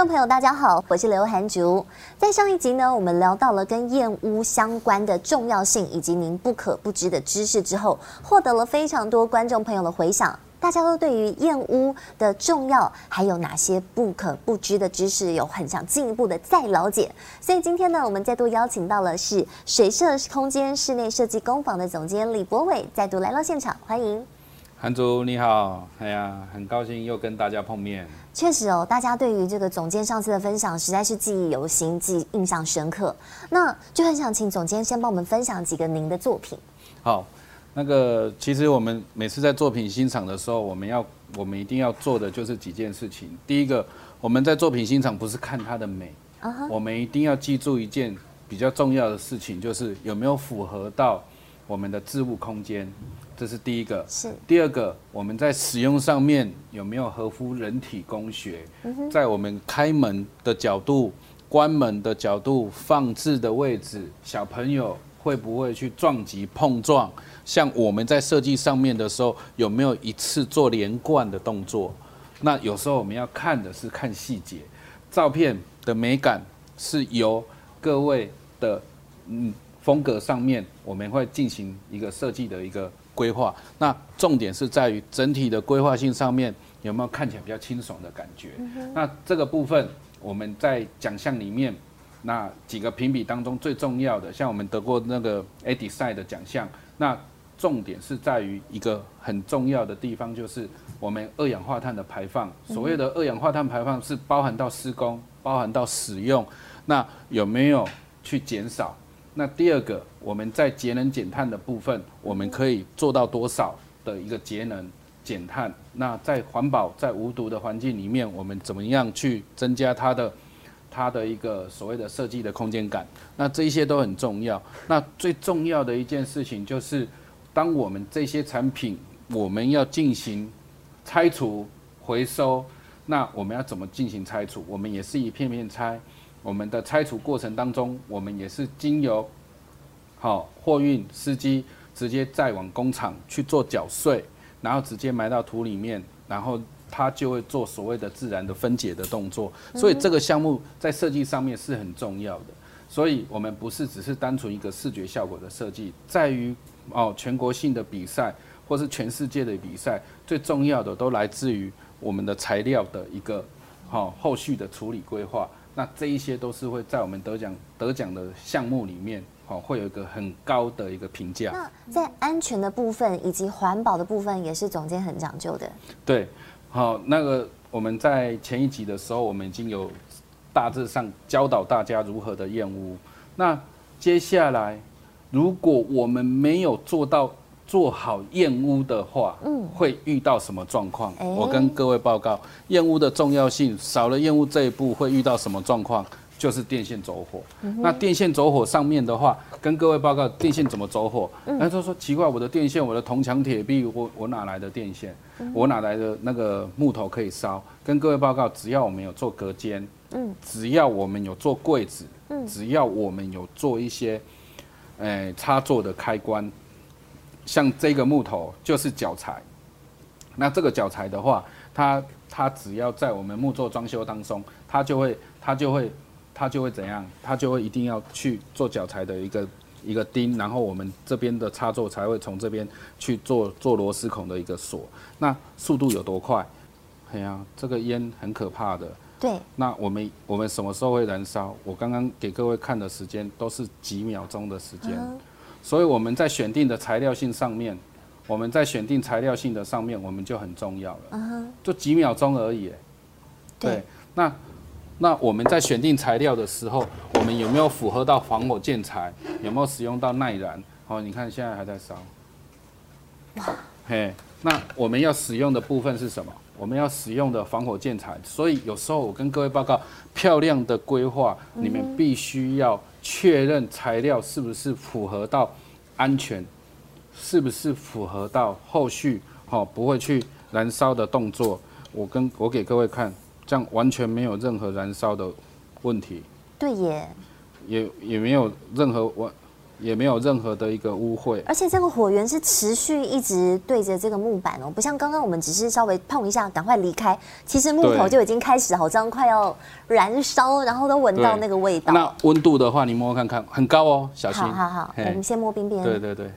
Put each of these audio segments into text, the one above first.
观众朋友，大家好，我是刘涵竹。在上一集呢，我们聊到了跟燕屋相关的重要性以及您不可不知的知识之后，获得了非常多观众朋友的回响。大家都对于燕屋的重要，还有哪些不可不知的知识，有很想进一步的再了解。所以今天呢，我们再度邀请到了是水设空间室内设计工坊的总监李博伟，再度来到现场，欢迎。涵竹你好，哎呀，很高兴又跟大家碰面。确实哦，大家对于这个总监上次的分享，实在是记忆犹新，记忆印象深刻。那就很想请总监先帮我们分享几个您的作品。好。那个，其实我们每次在作品欣赏的时候，我们要，我们一定要做的就是几件事情。第一个，我们在作品欣赏不是看它的美，uh huh. 我们一定要记住一件比较重要的事情，就是有没有符合到我们的置物空间，这是第一个。是。第二个，我们在使用上面有没有合乎人体工学？Uh. 在我们开门的角度、关门的角度、放置的位置，小朋友会不会去撞击碰撞？像我们在设计上面的时候，有没有一次做连贯的动作？那有时候我们要看的是看细节，照片的美感是由各位的嗯风格上面，我们会进行一个设计的一个规划。那重点是在于整体的规划性上面有没有看起来比较清爽的感觉？那这个部分我们在奖项里面，那几个评比当中最重要的，像我们得过那个 ADSI 的奖项，那。重点是在于一个很重要的地方，就是我们二氧化碳的排放。所谓的二氧化碳排放是包含到施工，包含到使用，那有没有去减少？那第二个，我们在节能减碳的部分，我们可以做到多少的一个节能减碳？那在环保、在无毒的环境里面，我们怎么样去增加它的它的一个所谓的设计的空间感？那这一些都很重要。那最重要的一件事情就是。当我们这些产品我们要进行拆除回收，那我们要怎么进行拆除？我们也是一片片拆。我们的拆除过程当中，我们也是经由好货运司机直接再往工厂去做搅碎，然后直接埋到土里面，然后它就会做所谓的自然的分解的动作。所以这个项目在设计上面是很重要的。所以我们不是只是单纯一个视觉效果的设计，在于。哦，全国性的比赛或是全世界的比赛，最重要的都来自于我们的材料的一个好后续的处理规划。那这一些都是会在我们得奖得奖的项目里面，好会有一个很高的一个评价。那在安全的部分以及环保的部分，也是总监很讲究的。对，好，那个我们在前一集的时候，我们已经有大致上教导大家如何的验屋。那接下来。如果我们没有做到做好验屋的话，嗯，会遇到什么状况？我跟各位报告，验屋的重要性少了验屋这一步会遇到什么状况？就是电线走火。那电线走火上面的话，跟各位报告电线怎么走火？那他说奇怪，我的电线，我的铜墙铁壁，我我哪来的电线？我哪来的那个木头可以烧？跟各位报告，只要我们有做隔间，嗯，只要我们有做柜子，嗯，只要我们有做一些。哎，插座的开关，像这个木头就是脚材。那这个脚材的话，它它只要在我们木作装修当中，它就会它就会它就会怎样？它就会一定要去做脚材的一个一个钉，然后我们这边的插座才会从这边去做做螺丝孔的一个锁。那速度有多快？哎呀，这个烟很可怕的。对，那我们我们什么时候会燃烧？我刚刚给各位看的时间都是几秒钟的时间，uh. 所以我们在选定的材料性上面，我们在选定材料性的上面，我们就很重要了。Uh huh. 就几秒钟而已。对，对，那那我们在选定材料的时候，我们有没有符合到防火建材？有没有使用到耐燃？哦，你看现在还在烧。哇，嘿，那我们要使用的部分是什么？我们要使用的防火建材，所以有时候我跟各位报告，漂亮的规划，你们必须要确认材料是不是符合到安全，是不是符合到后续好，不会去燃烧的动作。我跟我给各位看，这样完全没有任何燃烧的问题。对耶，也也没有任何我。也没有任何的一个污秽，而且这个火源是持续一直对着这个木板哦，不像刚刚我们只是稍微碰一下，赶快离开，其实木头就已经开始好像快要燃烧，然后都闻到那个味道。那温度的话，你摸看看，很高哦，小心。好好好，我们先摸边边。对对对。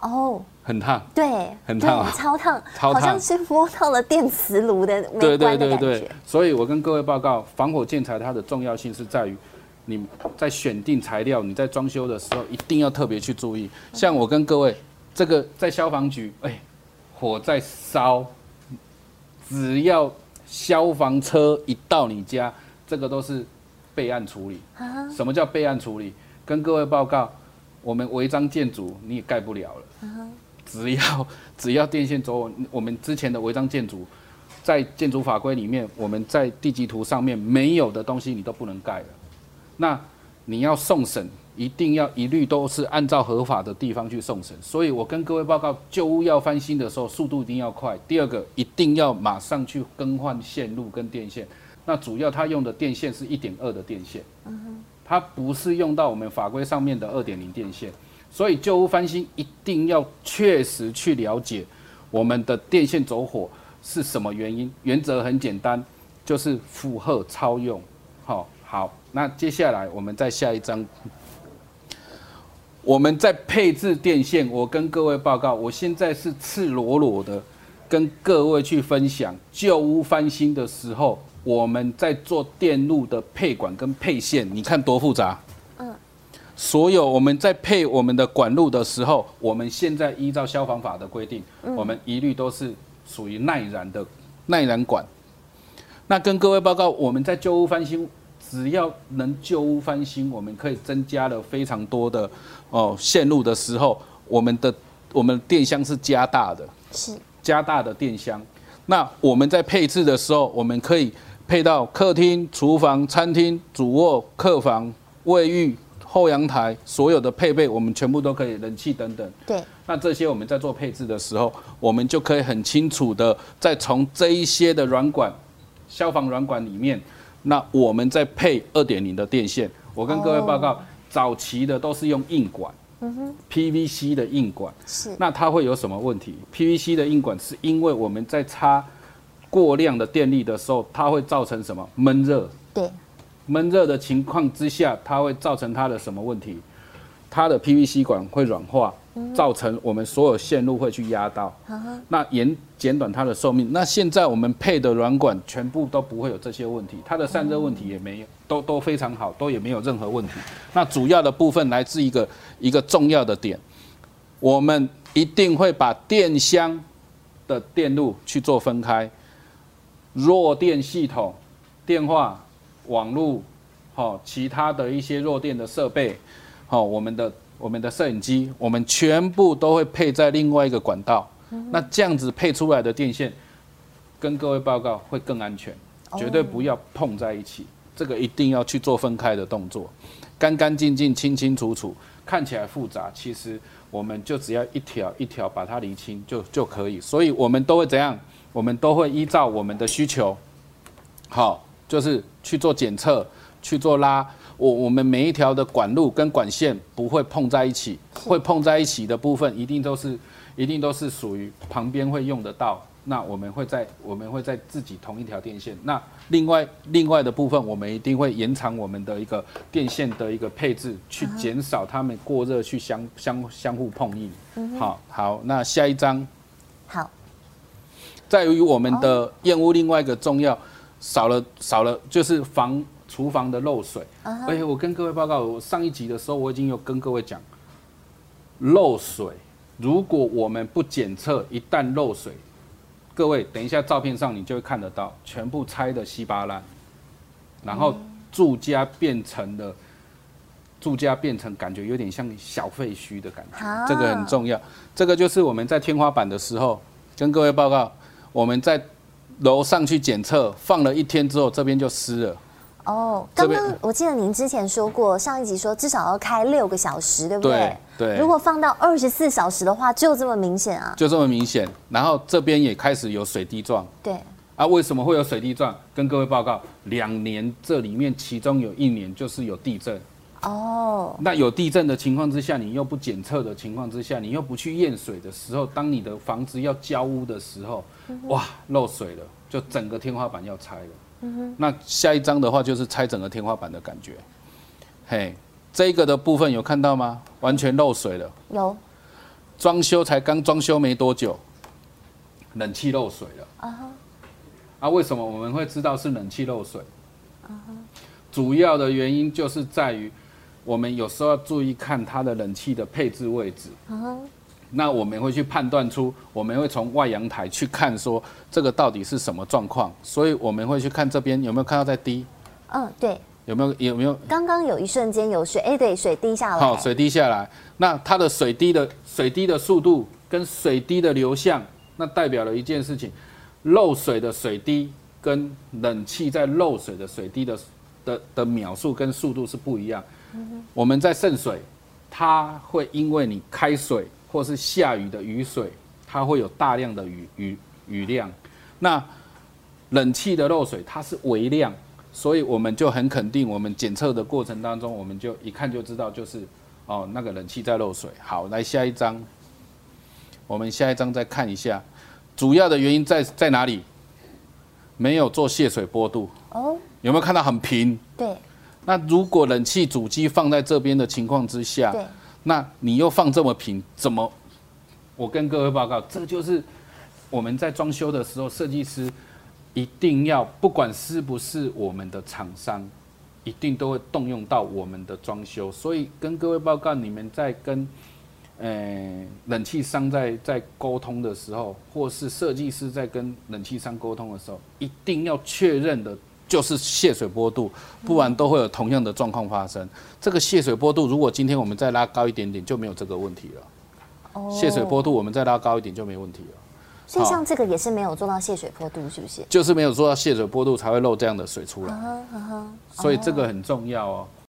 哦，很烫。对，很烫啊，超烫，超烫，好像是摸到了电磁炉的没关的感觉。所以我跟各位报告，防火建材它的重要性是在于。你在选定材料，你在装修的时候一定要特别去注意。像我跟各位，这个在消防局，哎，火在烧，只要消防车一到你家，这个都是备案处理。什么叫备案处理？跟各位报告，我们违章建筑你也盖不了了。只要只要电线走，我们之前的违章建筑，在建筑法规里面，我们在地籍图上面没有的东西，你都不能盖了。那你要送审，一定要一律都是按照合法的地方去送审。所以我跟各位报告，旧屋要翻新的时候，速度一定要快。第二个，一定要马上去更换线路跟电线。那主要它用的电线是一点二的电线，它不是用到我们法规上面的二点零电线。所以旧屋翻新一定要确实去了解我们的电线走火是什么原因。原则很简单，就是负荷超用。好，好。那接下来我们再下一张，我们在配置电线。我跟各位报告，我现在是赤裸裸的跟各位去分享旧屋翻新的时候，我们在做电路的配管跟配线，你看多复杂。嗯。所有我们在配我们的管路的时候，我们现在依照消防法的规定，我们一律都是属于耐燃的耐燃管。那跟各位报告，我们在旧屋翻新。只要能旧屋翻新，我们可以增加了非常多的哦线路的时候，我们的我们电箱是加大的，是加大的电箱。那我们在配置的时候，我们可以配到客厅、厨房、餐厅、主卧、客房、卫浴、后阳台，所有的配备我们全部都可以，冷气等等。对。那这些我们在做配置的时候，我们就可以很清楚的再从这一些的软管、消防软管里面。那我们再配二点零的电线，我跟各位报告，早期的都是用硬管，，PVC 的硬管，是，那它会有什么问题？PVC 的硬管是因为我们在插过量的电力的时候，它会造成什么闷热？对，闷热的情况之下，它会造成它的什么问题？它的 PVC 管会软化。造成我们所有线路会去压到，那延减短它的寿命。那现在我们配的软管全部都不会有这些问题，它的散热问题也没有，都都非常好，都也没有任何问题。那主要的部分来自一个一个重要的点，我们一定会把电箱的电路去做分开，弱电系统、电话、网络，好，其他的一些弱电的设备，好，我们的。我们的摄影机，我们全部都会配在另外一个管道。那这样子配出来的电线，跟各位报告会更安全，绝对不要碰在一起。这个一定要去做分开的动作，干干净净、清清楚楚。看起来复杂，其实我们就只要一条一条把它理清就就可以。所以我们都会怎样？我们都会依照我们的需求，好，就是去做检测，去做拉。我我们每一条的管路跟管线不会碰在一起，会碰在一起的部分一定都是一定都是属于旁边会用得到。那我们会在我们会在自己同一条电线。那另外另外的部分，我们一定会延长我们的一个电线的一个配置，去减少它们过热去相相相互碰应。好好，那下一张。好。在于我们的燕屋另外一个重要少了少了就是防。厨房的漏水，而且，我跟各位报告，我上一集的时候我已经有跟各位讲，漏水，如果我们不检测，一旦漏水，各位等一下照片上你就会看得到，全部拆的稀巴烂，然后住家变成了，住家变成感觉有点像小废墟的感觉，这个很重要，这个就是我们在天花板的时候跟各位报告，我们在楼上去检测，放了一天之后，这边就湿了。哦，刚刚我记得您之前说过，上一集说至少要开六个小时，对不对？对。对，如果放到二十四小时的话，就这么明显啊？就这么明显。然后这边也开始有水滴状。对。啊，为什么会有水滴状？跟各位报告，两年这里面其中有一年就是有地震。哦。那有地震的情况之下，你又不检测的情况之下，你又不去验水的时候，当你的房子要交屋的时候，哇，漏水了，就整个天花板要拆了。那下一张的话就是拆整个天花板的感觉。嘿，这个的部分有看到吗？完全漏水了。有。装修才刚装修没多久，冷气漏水了。啊为什么我们会知道是冷气漏水？Uh huh. 主要的原因就是在于，我们有时候要注意看它的冷气的配置位置。Uh huh. 那我们会去判断出，我们会从外阳台去看说这个到底是什么状况，所以我们会去看这边有没有看到在滴。嗯，对。有没有有没有？刚刚有一瞬间有水，哎、欸，对，水滴下来。好，水滴下来，那它的水滴的水滴的速度跟水滴的流向，那代表了一件事情。漏水的水滴跟冷气在漏水的水滴的的的秒数跟速度是不一样。我们在渗水，它会因为你开水或是下雨的雨水，它会有大量的雨雨雨量。那冷气的漏水它是微量，所以我们就很肯定，我们检测的过程当中，我们就一看就知道，就是哦那个冷气在漏水。好，来下一张，我们下一张再看一下。主要的原因在在哪里？没有做泄水坡度哦，有没有看到很平？对。那如果冷气主机放在这边的情况之下，对，那你又放这么平，怎么？我跟各位报告，这就是我们在装修的时候，设计师一定要，不管是不是我们的厂商，一定都会动用到我们的装修。所以跟各位报告，你们在跟。呃，冷气商在在沟通的时候，或是设计师在跟冷气商沟通的时候，一定要确认的就是泄水坡度，不然都会有同样的状况发生。这个泄水坡度，如果今天我们再拉高一点点，就没有这个问题了。哦，泄水坡度我们再拉高一点就没问题了。所以像这个也是没有做到泄水坡度，是不是？就是没有做到泄水坡度才会漏这样的水出来。所以这个很重要哦。